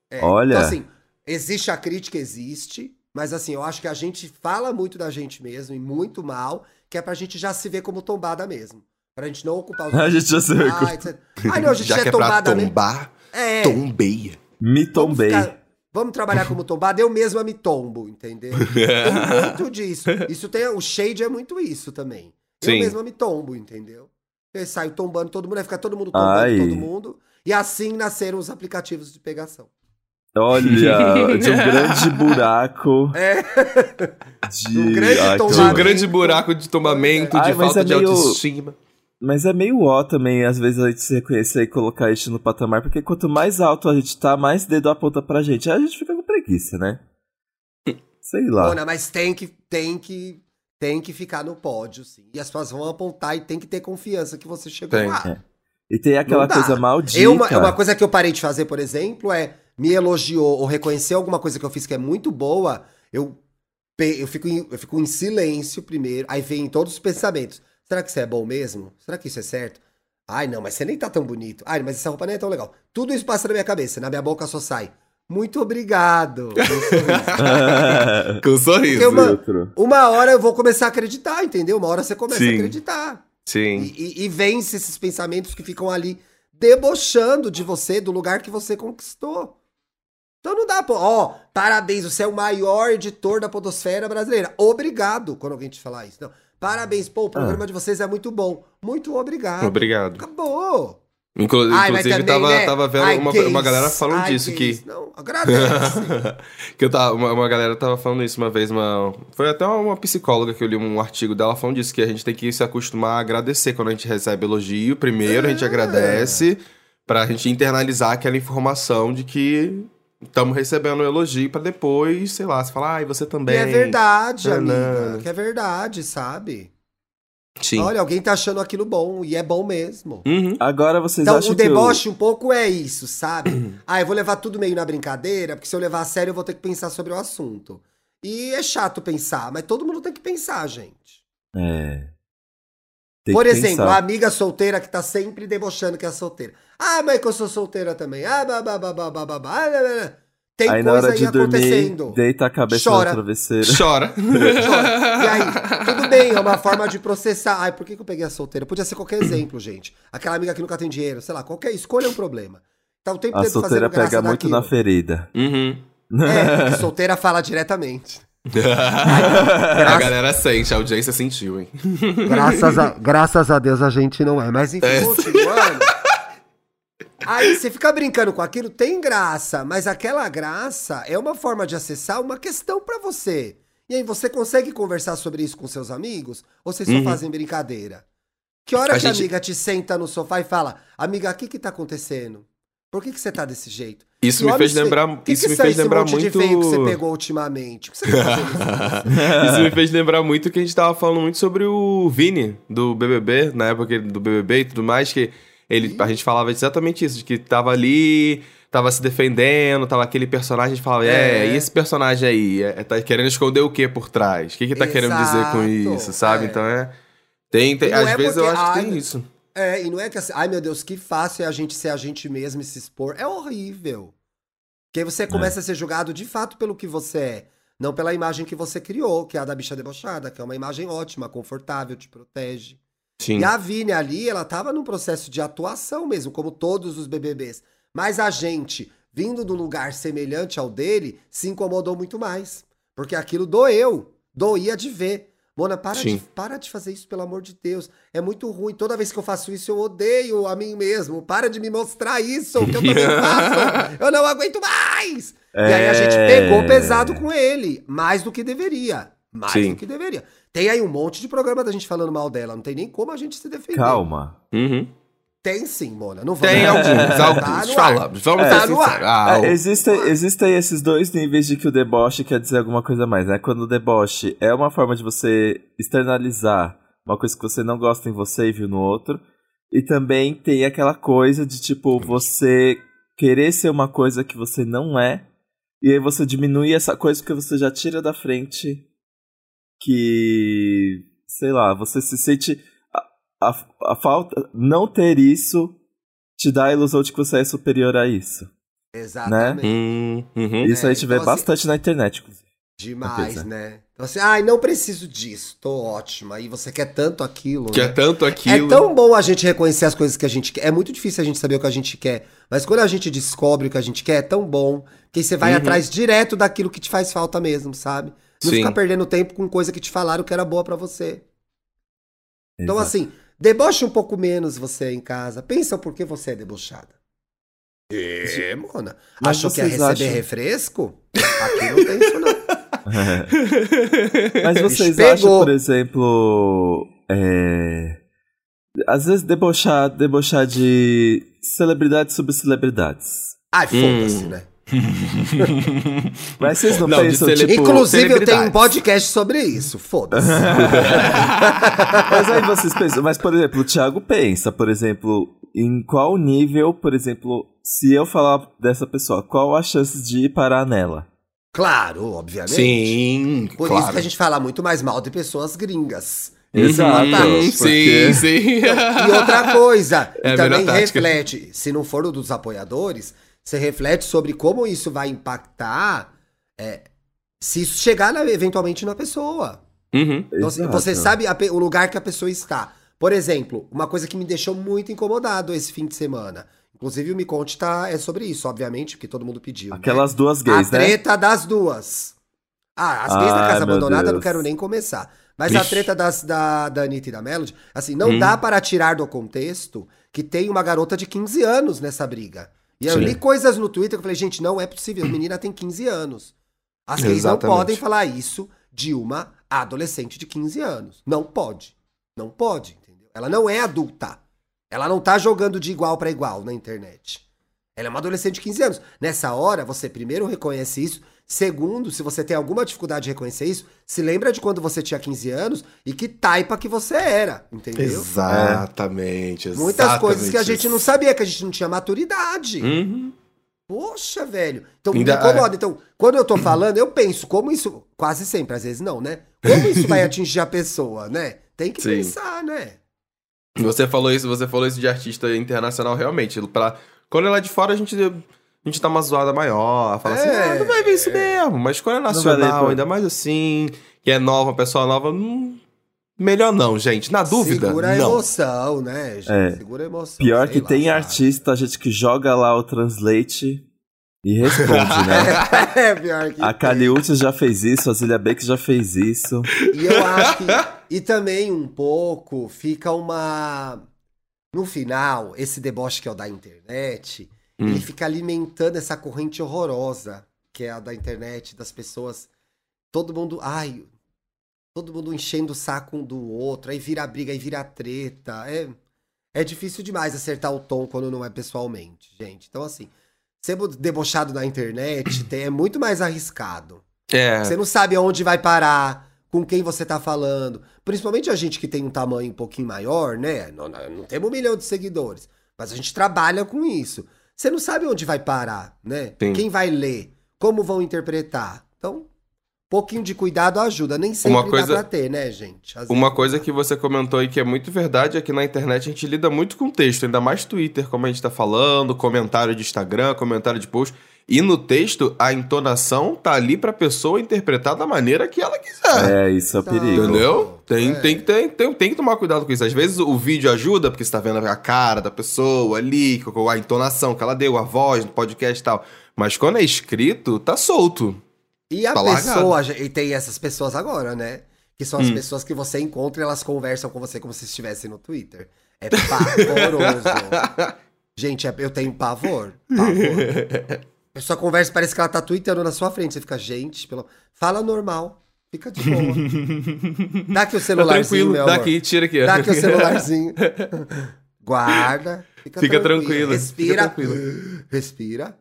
É. Olha. Então, assim, existe a crítica, existe, mas assim, eu acho que a gente fala muito da gente mesmo e muito mal, que é pra gente já se ver como tombada mesmo. Pra gente não ocupar os [laughs] A gente já se Ah, etc. Ah, não, a gente Já já, que é é pra tombada mesmo. tombar, É. tombeia. Me Vamos, tombei. ficar- vamos trabalhar como tombada, eu mesma me tombo, entendeu? [laughs] Tem muito disso. Isso tem, o shade é muito isso também. Eu Sim. mesma me tombo, entendeu? Eu saio tombando todo mundo, vai ficar todo mundo tombando Ai. todo mundo. E assim nasceram os aplicativos de pegação. Olha, [laughs] de um grande buraco. É. De Um grande Ai, De um grande buraco de tombamento, Ai, de falta é de meio- autoestima. Mas é meio ó também, às vezes, a gente se reconhecer e colocar isso no patamar, porque quanto mais alto a gente tá, mais dedo aponta pra gente. Aí a gente fica com preguiça, né? [laughs] Sei lá. Mona, mas tem que, tem que, tem que ficar no pódio, sim. E as pessoas vão apontar e tem que ter confiança que você chegou Tem. lá. É. E tem aquela coisa maldita. Eu, uma, uma coisa que eu parei de fazer, por exemplo, é me elogiou ou reconheceu alguma coisa que eu fiz que é muito boa, eu, eu, fico, em, eu fico em silêncio primeiro, aí vem todos os pensamentos. Será que isso é bom mesmo? Será que isso é certo? Ai, não, mas você nem tá tão bonito. Ai, mas essa roupa nem é tão legal. Tudo isso passa na minha cabeça, na minha boca só sai. Muito obrigado. com um sorriso. [laughs] Com um sorriso. Uma- Outro. Uma hora eu vou começar a acreditar, entendeu? Uma hora você começa Sim. a acreditar. Sim. E, e- e vence esses pensamentos que ficam ali debochando de você, do lugar que você conquistou. Então não dá, pô. Ó, parabéns, você é o maior editor da podosfera brasileira. Obrigado, quando alguém te falar isso. Não. Parabéns, pô, o programa Ah. de vocês é muito bom. Muito obrigado. Obrigado. Acabou. Inclu- Ai, inclusive, também, tava, né? tava vendo Ai, uma, uma galera falando Ai, disso, gays. que... Não, agradece. [laughs] que eu tava, uma, uma galera tava falando isso uma vez, uma, foi até uma psicóloga que eu li um artigo dela falando disso, que a gente tem que se acostumar a agradecer quando a gente recebe elogio. Primeiro a gente É. agradece pra gente internalizar aquela informação de que estamos recebendo um elogio pra depois, sei lá, você falar, ai, você e também. é verdade, Nanana. amiga. Que é verdade, sabe? Sim. Olha, alguém tá achando aquilo bom e é bom mesmo. Uhum. Agora vocês Então, acham o que. deboche um pouco é isso, sabe? ah, eu vou levar tudo meio na brincadeira, porque se eu levar a sério, eu vou ter que pensar sobre o assunto. E é chato pensar, mas todo mundo tem que pensar, gente. É. Tem Por exemplo, pensar. a amiga solteira que tá sempre debochando que é solteira. Ah, mas que eu sou solteira também. Ah, babá, babá, babá. Blá, blá, blá. Tem Aí na coisa aí dormir, acontecendo. deita a cabeça Chora. no travesseiro. Chora. [laughs] Chora. E aí, tudo bem, é uma forma de processar. Ai, por que, que eu peguei a solteira? Podia ser qualquer exemplo, gente. Aquela amiga que nunca tem dinheiro, sei lá, qualquer escolha é um problema. Tá o tempo A solteira fazendo graça pega muito na daquilo. ferida. Uhum. É, solteira fala diretamente. [laughs] a galera sente, a audiência sentiu, hein? [laughs] Graças a, graças a Deus a gente não é. Mas enfim, É. continuando. [laughs] Aí você fica brincando com aquilo, tem graça, mas aquela graça é uma forma de acessar uma questão pra você. E aí você consegue conversar sobre isso com seus amigos? Ou vocês só Uhum. fazem brincadeira? Que hora A que a gente- amiga te senta no sofá e fala, amiga, o que que tá acontecendo? Por que, que você tá desse jeito? Isso Que me fez lembrar, que isso que me fez lembrar monte muito. de que você pegou ultimamente? O que você tá isso? [laughs] Isso me fez lembrar muito que a gente tava falando muito sobre o Vini do BBB, na época do BBB e tudo mais, que ele, a gente falava exatamente isso, de que tava ali, tava se defendendo, tava aquele personagem, a gente falava, é, É. e esse personagem aí, é, tá querendo esconder o que por trás? O que que tá querendo dizer com Exato, isso, sabe? é. Então é... Tem, tem às é vezes eu acho que tem isso. É, e não é que assim, ai meu Deus, que fácil é a gente ser a gente mesmo e se expor. É horrível. Porque aí você começa a ser julgado de fato pelo que você é. Não pela imagem que você criou, que é a da bicha debochada, que é uma imagem ótima, confortável, te protege. Sim. E a Vini ali, ela tava num processo de atuação mesmo, como todos os BBBs. Mas a gente, vindo de um lugar semelhante ao dele, se incomodou muito mais. Porque aquilo doeu. Doía de ver. Mona, para de, para de fazer isso, pelo amor de Deus. É muito ruim. Toda vez que eu faço isso, eu odeio a mim mesmo. Para de me mostrar isso, que eu também [laughs] faço. Eu não aguento mais. E aí a gente É. pegou pesado com ele. Mais do que deveria. Mais Sim. do que deveria. Tem aí um monte de programa da gente falando mal dela. Não tem nem como a gente se defender. Calma. Uhum. Tem sim, Mona. Não vamos Tem alguns, Tá alguns, falamos. Vamos É, ser tá no ar. sinceros. Ah, o- É, existem, existem esses dois níveis de que o deboche quer dizer alguma coisa a mais, né? Quando o deboche é uma forma de você externalizar uma coisa que você não gosta em você e viu no outro. E também tem aquela coisa de, tipo, você querer ser uma coisa que você não é. E aí você diminui essa coisa porque você já tira da frente que, sei lá, você se sente. A, a, falta. Não ter isso te dá a ilusão de que você é superior a isso. Exatamente. Hum, uhum. Isso É, a gente vê então, assim- bastante na internet, inclusive. Demais, né? Então assim, ai, não preciso disso. Tô ótima. E você quer tanto aquilo, Que é né? tanto aquilo. É tão bom a gente reconhecer as coisas que a gente quer. É muito difícil a gente saber o que a gente quer. Mas quando a gente descobre o que a gente quer, é tão bom que aí você vai Uhum. atrás direto daquilo que te faz falta mesmo, sabe? Não Sim. ficar perdendo tempo com coisa que te falaram que era boa pra você. Então, Exato. assim, deboche um pouco menos você em casa. Pensa o porquê você é debochada. É, Mona. Mas Achou que ia vocês receber acham- refresco? Aqui não tem isso, não. [laughs] Mas vocês Pegou. acham, por exemplo. É... Às vezes debochar, debochar de celebridades sobre celebridades. Ai, foda-se, Hum. né? [laughs] Mas vocês não, Não, pensam, tipo. Inclusive, eu tenho um podcast sobre isso. Foda-se. [laughs] Mas aí vocês pensam, mas por exemplo, o Thiago pensa, por exemplo, em qual nível, por exemplo, se eu falar dessa pessoa, qual a chance de ir parar nela? claro, obviamente. Sim, Por claro. isso que a gente fala muito mais mal de pessoas gringas. Exato. Uhum, porque- Sim, sim. E outra coisa, [laughs] É e também reflete, se não for o dos apoiadores, você reflete sobre como isso vai impactar é, se isso chegar na- eventualmente na pessoa. Uhum. Então, você sabe a o lugar que a pessoa está. Por exemplo, uma coisa que me deixou muito incomodado esse fim de semana. Inclusive, o Me Conte tá, é sobre isso, obviamente, porque todo mundo pediu. né? Aquelas duas A gays, né? treta das duas. Ah, as gays da Casa Abandonada eu não Deus. quero nem começar. Mas a treta das, da, da Anitta e da Melody, assim, não Hum. dá para tirar do contexto que tem uma garota de 15 anos nessa briga. E eu Sim. li coisas no Twitter que eu falei, gente, não é possível, a menina tem 15 anos. As gays não podem falar isso de uma adolescente de 15 anos. Não pode. Não pode, entendeu? Ela não é adulta. Ela não tá jogando de igual para igual na internet. Ela é uma adolescente de 15 anos. Nessa hora, você primeiro reconhece isso. Segundo, se você tem alguma dificuldade de reconhecer isso, se lembra de quando você tinha 15 anos e que taipa que você era, entendeu? Exatamente, exatamente. Muitas coisas que a gente não sabia, que a gente não tinha maturidade. Uhum. Poxa, velho. Então me incomoda. Então, quando eu tô falando, eu penso como isso. Quase sempre, às vezes não, né? Como isso vai atingir a pessoa, né? Tem que Sim. pensar, né? Você falou isso, você falou isso de artista internacional, realmente. Pra, quando ela é de fora, a gente, a gente dá uma zoada maior. Fala assim, É, ah, não vai ver isso mesmo. Mas quando é nacional, ler, ainda mais assim, que é nova, uma pessoa nova, hum, melhor não, gente. Na dúvida, Segura a não. emoção, né, gente? É. Segura a emoção. Pior que lá, tem sabe? artista, gente que joga lá o translate e responde, né? [laughs] é, pior que A Caliute já fez isso, a Zilia Beck já fez isso. E eu acho que. E também um pouco fica uma. No final, esse deboche que é o da internet, Hum. ele fica alimentando essa corrente horrorosa que é a da internet, das pessoas. Todo mundo. Ai. Todo mundo enchendo o saco um do outro, aí vira briga, aí vira treta. É, É difícil demais acertar o tom quando não é pessoalmente, gente. Então, assim, ser debochado na internet [clears throat] tem- é muito mais arriscado. É. Você não sabe aonde vai parar, com quem você tá falando. Principalmente a gente que tem um tamanho um pouquinho maior, né? Não, não, não temos um milhão de seguidores, mas a gente trabalha com isso. Você não sabe onde vai parar, né? Sim. Quem vai ler, como vão interpretar. Então, um pouquinho de cuidado ajuda. Nem sempre Uma coisa- dá pra ter, né, gente? Às Uma vezes coisa dá. que você comentou aí que é muito verdade é que na internet a gente lida muito com texto, ainda mais Twitter, como a gente tá falando, comentário de Instagram, comentário de post. E no texto, a entonação tá ali pra pessoa interpretar da maneira que ela quiser. É, isso é o Tá. perigo. Entendeu? Tem, É. tem, tem, tem, tem que tomar cuidado com isso. Às vezes o vídeo ajuda, porque você tá vendo a cara da pessoa ali, a entonação que ela deu, a voz no podcast e tal. Mas quando é escrito, tá solto. E a Tá pessoa, e tem essas pessoas agora, né? Que são as Hum. pessoas que você encontra e elas conversam com você como se estivessem no Twitter. É pavoroso. [laughs] Gente, é- eu tenho pavor. Pavor. [laughs] A pessoa conversa, parece que ela tá tweetando na sua frente. Você fica, gente, pelo... fala normal. Fica de boa. [laughs] Dá aqui o Tá celularzinho, tranquilo, meu amor. daqui, tira aqui. Dá aqui o celularzinho. [laughs] Guarda. Fica, Fica tranquilo. tranquilo, Respira. fica tranquilo. [gasps] Respira.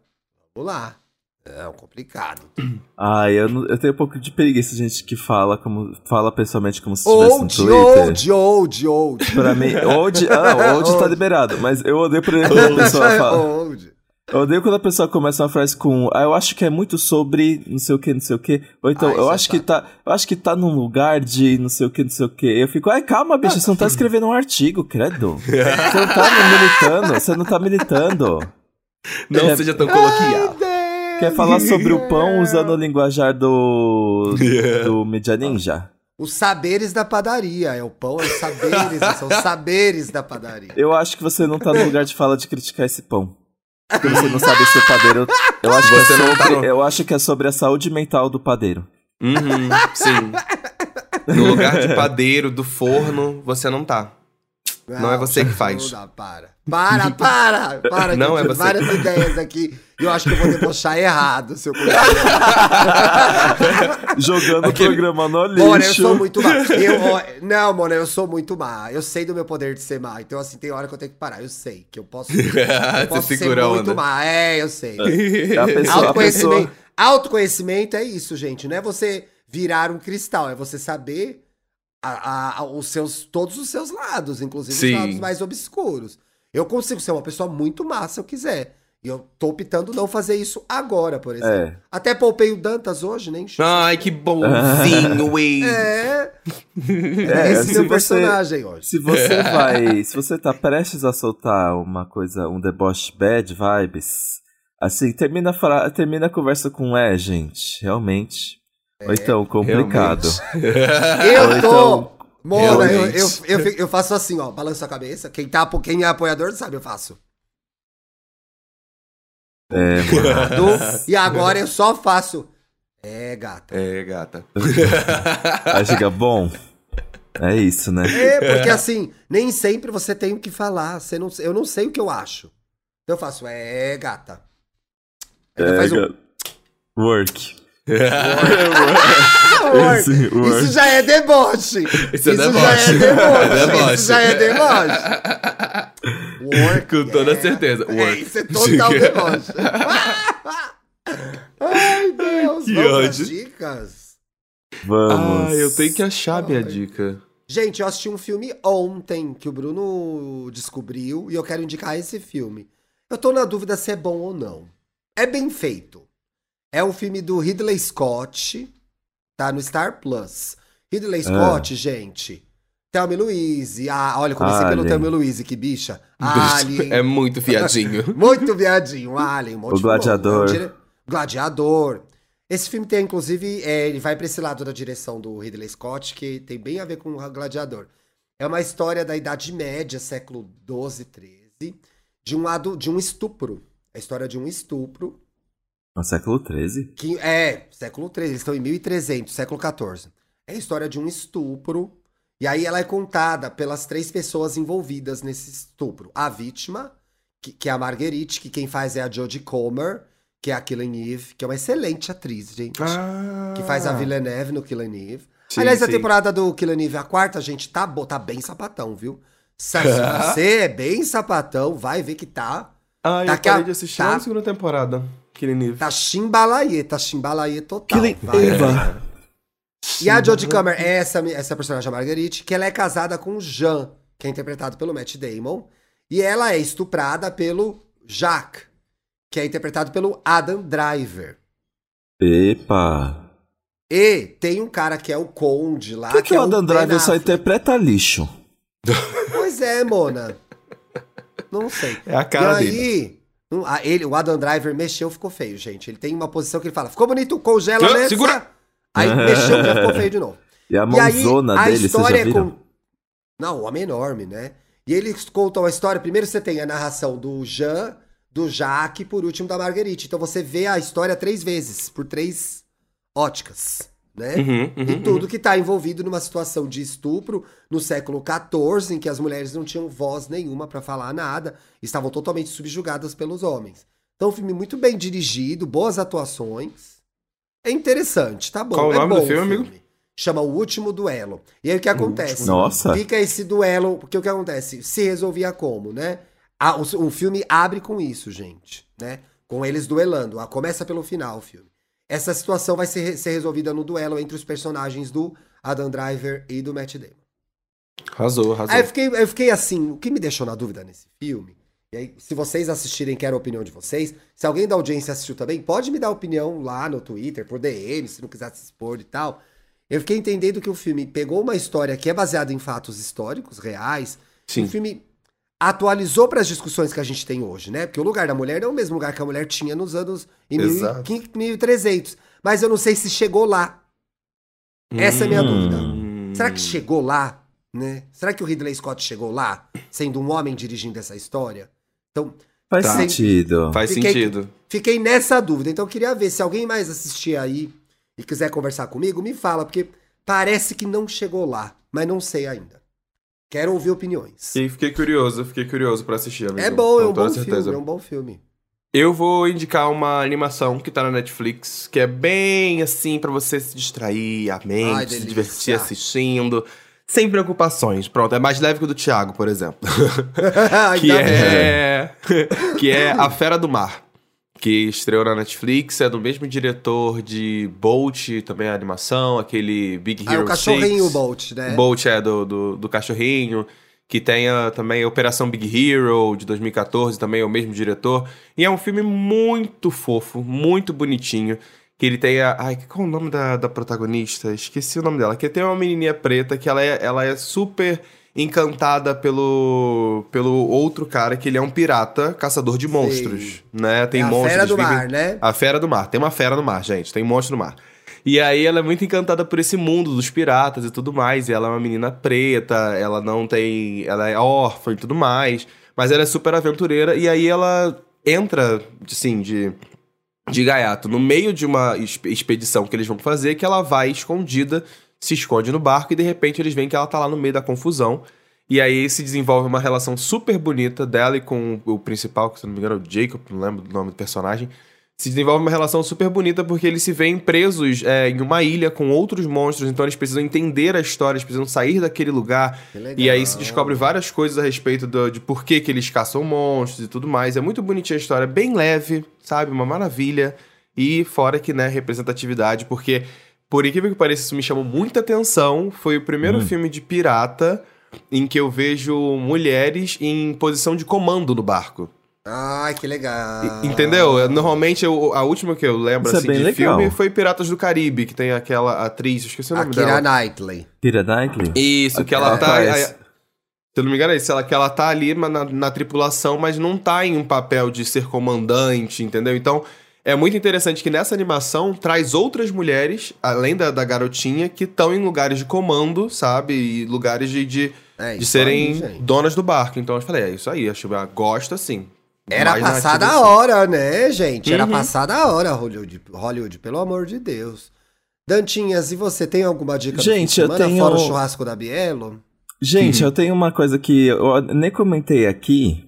Vamos lá. É complicado. Ah, eu, não- eu tenho um pouco de preguiça gente que fala como fala pessoalmente como se estivesse no Old, Twitter. old, old, old. Pra mim, old, ah, old [laughs] tá Old. liberado, mas eu odeio por exemplo, quando a pessoa fala. Old. Eu odeio quando a pessoa começa uma frase com ah, eu acho que é muito sobre não sei o que, não sei o que. Ou então, Ah, eu é acho que chato. tá. Eu acho que tá num lugar de não sei o que, não sei o que. Eu fico, ai, calma, bicho, você não tá escrevendo um artigo, credo. [laughs] Você não tá militando, você não tá militando. Não É. seja tão coloquial. Quer falar sobre o pão [laughs] usando o linguajar do. do Media Ninja? Os saberes da padaria. É o pão, é os saberes. são os saberes da padaria. Eu acho que você não tá no lugar de fala de criticar esse pão. Porque você não sabe se o padeiro. [laughs] Eu acho, que é Você não tá sobre, eu acho que é sobre a saúde mental do padeiro. Uhum, sim. No lugar de padeiro, do forno, você não tá. Não é você que faz. Não dá, para. Para, para, para. Não é você. várias ideias aqui. E eu acho que eu vou debochar errado, seu [laughs] Jogando Aquele- o programa no lixo. Mona, eu sou muito má. Eu, não, Mona, eu sou muito má. Eu sei do meu poder de ser má. Então, assim, tem hora que eu tenho que parar. Eu sei que eu posso, [laughs] eu você posso ser a muito onda. má. É, eu sei. A pessoa, a Autoconhecimento, pessoa, autoconhecimento é isso, gente. Não é você virar um cristal, é você saber a- a- a- os seus, todos os seus lados, inclusive Sim. os lados mais obscuros. Eu consigo ser uma pessoa muito má se eu quiser. E eu tô optando não fazer isso agora, por exemplo. É. Até poupei o Dantas hoje, nem o Ai, que bonzinho, [laughs] Wade. É, É, esse se meu você- personagem hoje. Se você vai. Se você tá prestes a soltar uma coisa, um deboche bad vibes, assim, termina a, fra- termina a conversa com é, gente, realmente. Ou então, complicado. Eu Ou tô. então- Mona, eu, Realmente. eu, eu, eu faço assim, ó, balanço a cabeça. Quem, tá, quem é apoiador sabe, eu faço. É, mano. [laughs] E agora eu só faço. É, gata. É, gata. [laughs] Aí chega, bom. É isso, né? É, porque assim, nem sempre você tem o que falar. Você não, eu não sei o que eu acho. Então eu faço, é, gata. Aí É, faz um- Work. Work. Esse work. Isso já é deboche. Isso é já deboche. é deboche. É deboche. Isso já é deboche. Work. Com toda é. certeza. É, isso é total deboche. [laughs] Ai, Deus. Que Vamos ódio. dicas? Vamos. Ah, eu tenho que achar minha Ai. dica. Gente, eu assisti um filme ontem que o Bruno descobriu e eu quero indicar esse filme. Eu tô na dúvida se é bom ou não. É bem feito. É um filme do Ridley Scott, tá no Star Plus. Ridley Scott, gente. Thelma e Louise. Ah, olha, comecei pelo Alien. Thelma e Louise, que bicha. [laughs] Alien. É muito fiadinho. [laughs] Muito viadinho, Alien. Um monte O Gladiador. É dire- Gladiador. Esse filme tem, inclusive, é, ele vai pra esse lado da direção do Ridley Scott, que tem bem a ver com o Gladiador. É uma história da Idade Média, século XII, XIII, de um lado, de um estupro. É a história de um estupro, No século XIII? que é século XIII, eles estão em 1300, século XIV. É a história de um estupro, e aí ela é contada pelas três pessoas envolvidas nesse estupro. A vítima, que, que é a Marguerite, que quem faz é a Jodie Comer, que é a Killing Eve, que é uma excelente atriz, gente. Ah. Que faz a Villeneuve no Killing Eve. Sim, Aliás, a sim. temporada do Killing Eve, a quarta, gente, tá, tá bem sapatão, viu? Se [laughs] você é bem sapatão, vai ver que tá. Ah, eu Daqui a- de assistir tá. na segunda temporada. Killing Eve. Tá chimbalaie, tá chimbalaie total. Killing vai. Eva. E a Jodie Comer é essa, essa personagem, a Marguerite, que ela é casada com o Jean, que é interpretado pelo Matt Damon. E ela é estuprada pelo Jacques, que é interpretado pelo Adam Driver. Epa. E tem um cara que é o Conde lá. Por que, que é o Adam Driver só interpreta lixo? Pois é, Mona. Não sei. É a cara e aí, um, a- ele, o Adam Driver mexeu, ficou feio, gente. Ele tem uma posição que ele fala, ficou bonito, congela nessa. segura! Aí [laughs] mexeu, já ficou feio de novo. E a E aí, mãozona a dele, vocês história já é com... Não, o homem é enorme, né? E eles contam a história. Primeiro você tem a narração do Jean, do Jacques, e por último da Marguerite. Então você vê a história três vezes, por três óticas, né? Uhum, uhum, E tudo que está envolvido numa situação de estupro no século XIV, em que as mulheres não tinham voz nenhuma para falar nada, estavam totalmente subjugadas pelos homens. Então, um filme muito bem dirigido, boas atuações. É interessante, tá bom. Qual o é nome bom do filme, amigo? Chama O Último Duelo. E aí o que acontece? Nossa. Fica esse duelo, porque o que acontece? Se resolvia como, né? A- o, o filme abre com isso, gente, né? Com eles duelando. Ah, Começa pelo final o filme. Essa situação vai ser, ser resolvida no duelo entre os personagens do Adam Driver e do Matt Damon. Arrasou, arrasou. Aí eu fiquei, eu fiquei assim, o que me deixou na dúvida nesse filme, e aí, se vocês assistirem, quero a opinião de vocês. Se alguém da audiência assistiu também, pode me dar opinião lá no Twitter, por DM, se não quiser se expor e tal. Eu fiquei entendendo que o filme pegou uma história que é baseada em fatos históricos, reais. Sim. O filme atualizou para as discussões que a gente tem hoje, né? Porque o lugar da mulher não é o mesmo lugar que a mulher tinha nos anos em Exato. 1500, 1300. Mas eu não sei se chegou lá. Essa é a minha dúvida. Hum. Será que chegou lá, né? Será que o Ridley Scott chegou lá, sendo um homem dirigindo essa história? Então, Faz Tá. sentido. Faz Fiquei- sentido. fiquei nessa dúvida. Então, eu queria ver se alguém mais assistir aí e quiser conversar comigo, me fala, porque parece que não chegou lá, mas não sei ainda. Quero ouvir opiniões. Sim, fiquei curioso, fiquei curioso pra assistir, amigo. É bom, é um bom certeza. filme, é um bom filme. Eu vou indicar uma animação que tá na Netflix, que é bem assim pra você se distrair, a mente, Ai, se divertir assistindo, sem preocupações. Pronto, é mais leve que o do Thiago, por exemplo. [laughs] [laughs] que Ainda bem. É [laughs] que é A Fera do Mar, que estreou na Netflix, é do mesmo diretor de Bolt, também a animação, aquele Big Ah, Hero o cachorrinho 6. Bolt, né? Bolt é do, do, do cachorrinho, que tem a- também a Operação Big Hero de 2014, também é o mesmo diretor. E é um filme muito fofo, muito bonitinho. Que ele tem a. Ai, qual é o nome da, da protagonista? Esqueci o nome dela. Que tem uma menininha preta que ela é, ela é super encantada pelo, pelo outro cara, que ele é um pirata caçador de monstros, né? Tem é a monstros. fera do vivem- mar, né? a fera do mar. Tem uma fera no mar, gente. Tem monstro no mar. E aí ela é muito encantada por esse mundo dos piratas e tudo mais. E ela é uma menina preta, ela não tem. Ela é órfã e tudo mais. Mas ela é super aventureira. E aí ela entra, assim, de. De gaiato, no meio de uma exp- expedição que eles vão fazer, que ela vai escondida, se esconde no barco e de repente eles veem que ela tá lá no meio da confusão. E aí se desenvolve uma relação super bonita dela e com o principal, que se não me engano é o Jacob, não lembro do nome do personagem. Se desenvolve uma relação super bonita porque eles se veem presos é, em uma ilha com outros monstros, então eles precisam entender a história, eles precisam sair daquele lugar. E aí se descobre várias coisas a respeito do- de por que, que eles caçam monstros e tudo mais. É muito bonitinha a história, bem leve, sabe? Uma maravilha. E fora que, né, representatividade, porque, por incrível que pareça, isso me chamou muita atenção. Foi o primeiro filme de pirata em que eu vejo mulheres em posição de comando no barco. Ai, que legal. Entendeu? Eu, Normalmente, eu- a última que eu lembro Isso é assim, bem de legal. filme foi Piratas do Caribe, que tem aquela atriz, eu esqueci o nome Kira dela. Knightley. Kira Knightley? Isso, que ela Ah, tá. a- esse- Se eu não me engano é isso, ela, que ela tá ali na, na tripulação, mas não tá em um papel de ser comandante, entendeu? Então, é muito interessante que nessa animação traz outras mulheres, além da, da garotinha, que estão em lugares de comando, sabe? E lugares de, de, É de serem aí, donas do barco. Então eu falei, é isso aí, acho que gosto assim. Era Mais passada a assim. hora, né, gente? Era Uhum. passada a hora, Hollywood, Hollywood, pelo amor de Deus. Dantinhas, e você tem alguma dica Gente, eu tenho- fora o churrasco da Bielo? Gente, eu tenho uma coisa que eu nem comentei aqui,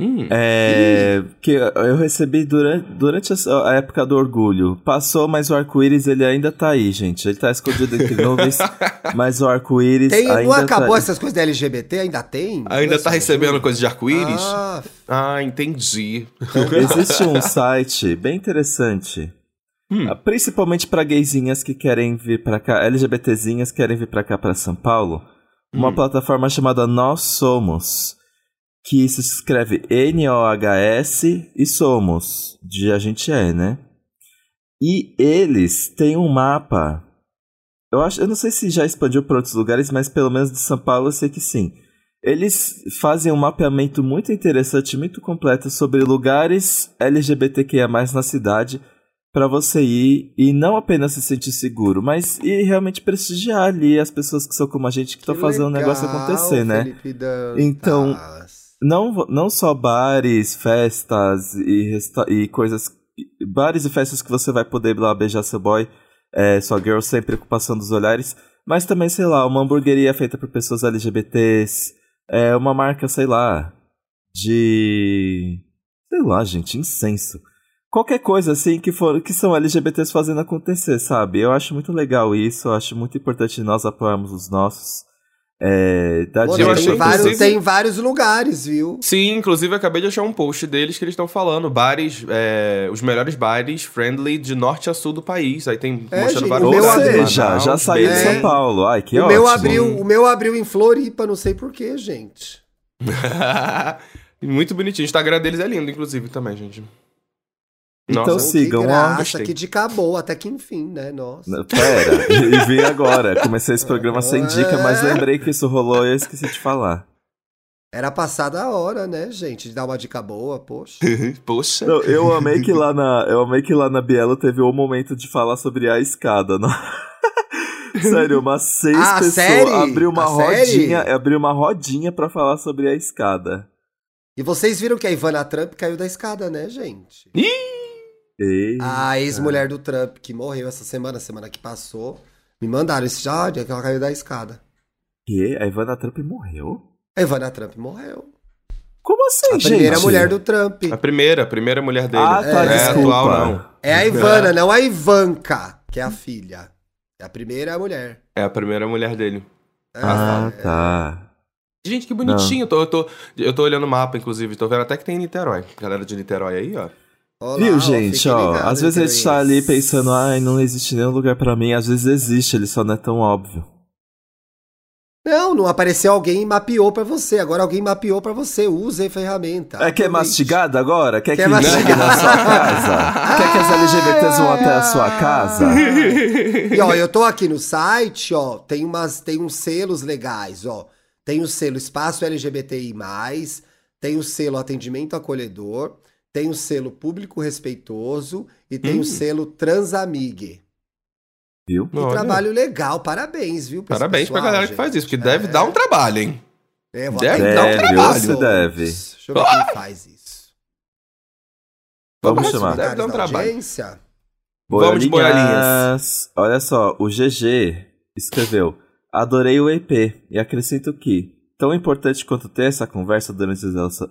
Hum. É, que eu recebi durante, durante a, época do orgulho. Passou, mas o arco-íris ele ainda tá aí, gente. Ele tá escondido entre nuvens, [laughs] mas o arco-íris ainda não acabou tá... essas coisas da LGBT? Ainda tem? Ainda Nossa, tá recebendo coisa de arco-íris? Ah, Ah, entendi. [laughs] Existe um site bem interessante. Hum. ah, Principalmente pra gaysinhas que querem vir pra cá, LGBTzinhas que querem vir pra cá, pra São Paulo. Uma Hum. plataforma chamada Nós Somos. Que se escreve N-O-H-S e Somos. De a gente é, né? E eles têm um mapa. Eu, acho, eu não sei se já expandiu para outros lugares, mas pelo menos de São Paulo eu sei que sim. Eles fazem um mapeamento muito interessante, muito completo sobre lugares LGBTQIA+, na cidade para você ir e não apenas se sentir seguro, mas ir realmente prestigiar ali as pessoas que são como a gente que estão fazendo o negócio acontecer, né? Dantas. Não, não só bares, festas e, e coisas. Bares e festas que você vai poder lá beijar seu boy, é, sua girl sem preocupação dos olhares, mas também, sei lá, uma hamburgueria feita por pessoas LGBTs, é, uma marca, sei lá, de. Sei lá, gente, incenso. Qualquer coisa assim que, for, que são LGBTs fazendo acontecer, sabe? Eu acho muito legal isso, eu acho muito importante nós apoiarmos os nossos. É, dar Pô, Eu dica achei, tem, vários, inclusive- tem vários lugares, viu? Sim, inclusive eu acabei de achar um post deles que eles estão falando bares, é, os melhores bares friendly de norte a sul do país. Aí tem É, mostrando gente, vários lugares, Manaus, já saiu de Belém. São Paulo. Ai, que o, ótimo. meu abriu, o meu abriu em Floripa, não sei porquê, gente. [laughs] Muito bonitinho. O Instagram deles é lindo, inclusive, também, gente. Então Nossa. Sigam, que ó. graça, Gostei. que dica boa, até que enfim, né? Nossa. Não, Pera, e vim agora. Comecei esse programa sem dica, mas lembrei que isso rolou e eu esqueci de falar. Era passada a hora, né, gente? De dar uma dica boa, poxa. [laughs] Poxa. Não, eu amei que lá na, eu amei que lá na Bielo teve o momento de falar sobre a escada. Não? [laughs] Sério, umas seis Ah, pessoas série? abriu uma A rodinha, série? abriu uma rodinha pra falar sobre a escada. E vocês viram que a Ivana Trump caiu da escada, né, gente? Ei, A ex-mulher do Trump, que morreu essa semana, semana que passou, me mandaram esse áudio que ela caiu da escada. que? A Ivana Trump morreu? A Ivana Trump morreu. Como assim, A gente? primeira mulher do Trump. A primeira, a primeira mulher dele. Ah, tá, não é desculpa. atual, não. É a Ivana, não a Ivanka, que é a filha. É a primeira mulher. É a primeira mulher dele. É, Ah, é. tá. Gente, que bonitinho. Eu tô, eu, tô, eu tô olhando o mapa, inclusive. Tô vendo até que tem em Niterói. Galera de Niterói aí, ó. Olá, Viu, gente, ó, ligados, às vezes a gente tá ali pensando, ai, não existe nenhum lugar pra mim, às vezes existe, ele só não é tão óbvio. Não, não apareceu alguém e mapeou pra você. Agora alguém mapeou pra você. Use a ferramenta. É que é mastigado agora? Quer Quer que mastigar? chegue na sua casa? Quer que as LGBTs vão até a sua casa? [laughs] E ó, eu tô aqui no site, ó, tem umas, tem uns selos legais, ó. Tem o selo Espaço LGBTI+, tem o selo Atendimento Acolhedor, tem o selo Público Respeitoso e tem Hum. o selo Transamigue. Viu? Que Olha. trabalho legal, parabéns, viu? pra Parabéns pra pessoal, galera que faz gente. isso, porque deve É. dar um trabalho, hein? É, Deve até dar um trabalho. Você deve. Deixa eu ver quem faz isso. Vamos Vamos chamar. Deve dar um trabalho. audiência? Vamos de Boiolinhas. Olha só, o GG escreveu: Adorei o EP e acrescento que, tão importante quanto ter essa conversa durante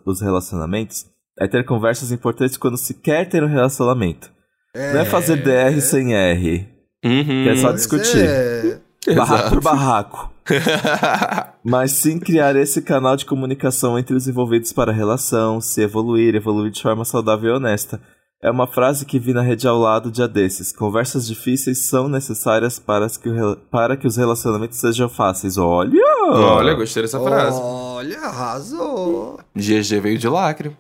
os relacionamentos, é ter conversas importantes quando se quer ter um relacionamento. Não é fazer DR sem R. Uhum. Que é só discutir. é. Barraco por barraco. [laughs] Mas sim criar esse canal de comunicação entre os envolvidos para a relação, se evoluir, evoluir de forma saudável e honesta. É uma frase que vi na rede ao lado dia desses. Conversas difíceis são necessárias para que, o para que os relacionamentos sejam fáceis. Olha! Olha, gostei dessa frase. Olha, arrasou. GG veio de lacre.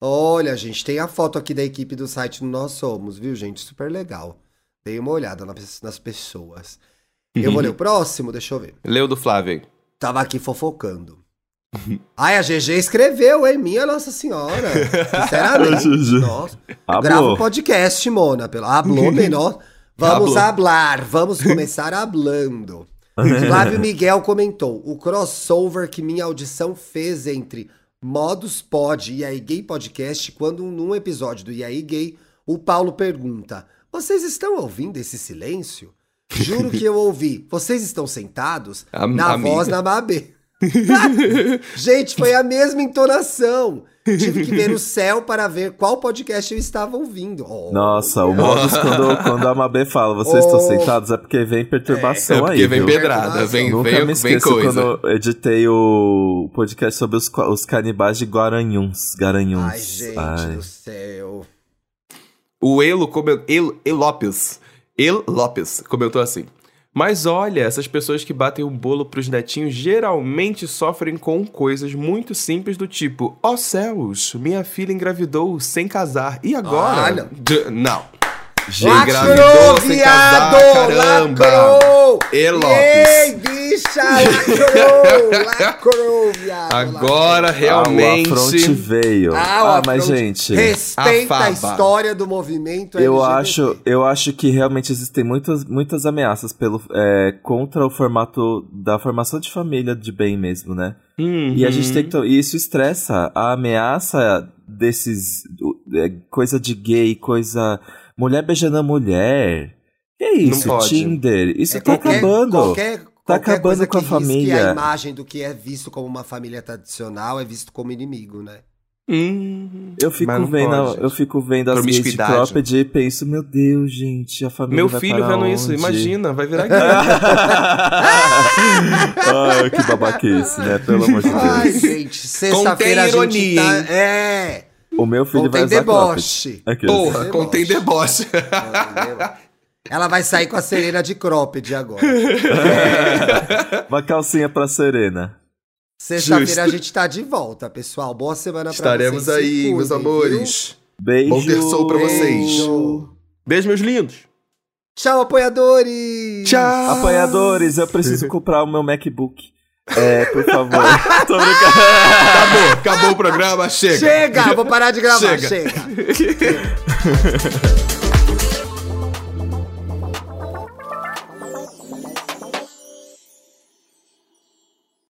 Olha, gente, tem a foto aqui da equipe do site do Nós Somos, viu, gente? Super legal. Dei uma olhada nas nas pessoas. Eu vou ler o [laughs] próximo, deixa eu ver. Leu do Flávio. Tava aqui fofocando. Ai, a GG escreveu, hein? Minha Nossa Senhora. Sinceramente. [laughs] Nossa. Grava um podcast, Mona. Pelo... Hablou, [laughs] menor. Vamos Hablou. hablar. Vamos começar hablando. Flávio Miguel comentou: o crossover que minha audição fez entre Modus Pod e aí Gay Podcast, quando num episódio do E aí Gay, o Paulo pergunta: Vocês estão ouvindo esse silêncio? [laughs] Juro que eu ouvi. Vocês estão sentados? Am- na voz da Mabê. [laughs] Gente, foi a mesma entonação. Tive que ver o céu para ver qual podcast eu estava ouvindo. Oh, Nossa, o modus quando, quando a Mabê fala, vocês Oh. estão sentados, é porque vem perturbação É porque aí, vem viu? pedrada, vem, Nunca vem, me vem esqueço coisa. quando eu editei o podcast sobre os, os canibais de Guaranhuns. Garanhuns. Ai, gente Ai. do céu. O Elo, come... El, El Lopes. El Lopes comentou assim. Mas olha, essas pessoas que batem o bolo pros netinhos geralmente sofrem com coisas muito simples do tipo: Ó céus, minha filha engravidou sem casar. E agora? D- não. Engravidou sem casar, caramba. Lacrou! E Lopes. Ei, bicha, lacrou! [laughs] Lacrou, viado! Agora lacrou. realmente. Ah, o afronte veio. Ah, Ah, mas gente, Respeita a, Afaba. história do movimento eu LGBT. acho, eu acho que realmente existem muitas, muitas ameaças pelo, é, contra o formato da formação de família de bem mesmo, né? E a gente tem que. to- E isso estressa. A ameaça desses. é, coisa de gay, coisa. Mulher beijando a mulher. Que é isso? Tinder. Isso É tá qualquer- acabando. Qualquer, qualquer acabando coisa com a família. a imagem do que é visto como uma família tradicional é visto como inimigo, né? Hum, Eu fico vendo, pode, eu fico vendo as gays de cropped e penso, meu Deus, gente, a família Meu vai filho para vendo isso, onde? imagina, vai virar [laughs] gay. Ai, que babaquice, né? Pelo amor de Ai, Deus. gente, sexta-feira a gente ironia, tá... É, O meu filho vai contém usar cropped. deboche. Aqui, Porra, Deboche. contém deboche. Ela vai sair com a Serena de cropped agora. [laughs] Uma calcinha pra Serena. Sexta-feira a gente tá de volta, pessoal. Boa semana pra Estaremos vocês. Se aí, cuidem, meus viu? amores. Beijo. Bom terçol pra vocês. Beijo. Beijo, meus lindos. Tchau, apoiadores! Tchau. Apoiadores, eu preciso comprar o meu MacBook. É, por favor. [laughs] Tô brincando. Acabou, acabou o programa, chega. Chega! Vou parar de gravar, Chega. chega. [laughs]